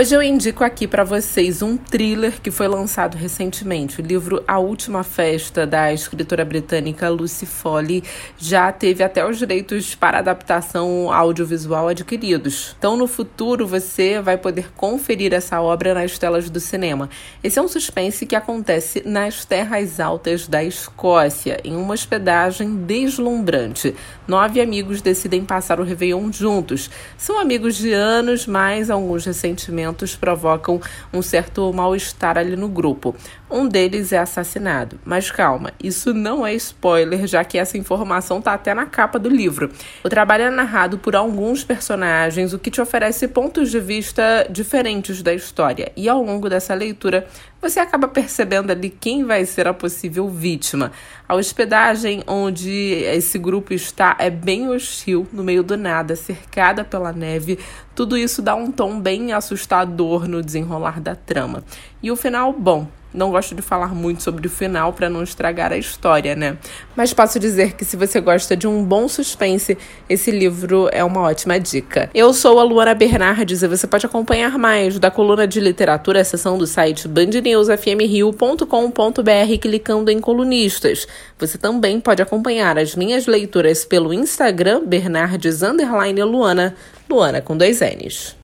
Hoje eu indico aqui para vocês um thriller que foi lançado recentemente. O livro A Última Festa, da escritora britânica Lucy Foley, já teve até os direitos para adaptação audiovisual adquiridos. Então, no futuro, você vai poder conferir essa obra nas telas do cinema. Esse é um suspense que acontece nas terras altas da Escócia, em uma hospedagem deslumbrante. Nove amigos decidem passar o Réveillon juntos. São amigos de anos, mas alguns recentemente acontecimentos provocam um certo mal-estar ali no grupo. Um deles é assassinado. Mas calma, isso não é spoiler, já que essa informação está até na capa do livro. O trabalho é narrado por alguns personagens, o que te oferece pontos de vista diferentes da história. E ao longo dessa leitura, você acaba percebendo ali quem vai ser a possível vítima. A hospedagem onde esse grupo está é bem hostil, no meio do nada, cercada pela neve. Tudo isso dá um tom bem assustador no desenrolar da trama. E o final, bom, não gosto de falar muito sobre o final para não estragar a história, né? Mas posso dizer que se você gosta de um bom suspense, esse livro é uma ótima dica. Eu sou a Luana Bernardes e você pode acompanhar mais da coluna de literatura, a seção do site bandnewsfmrio.com.br clicando em colunistas. Você também pode acompanhar as minhas leituras pelo Instagram Bernardes Luana, Luana com dois N's.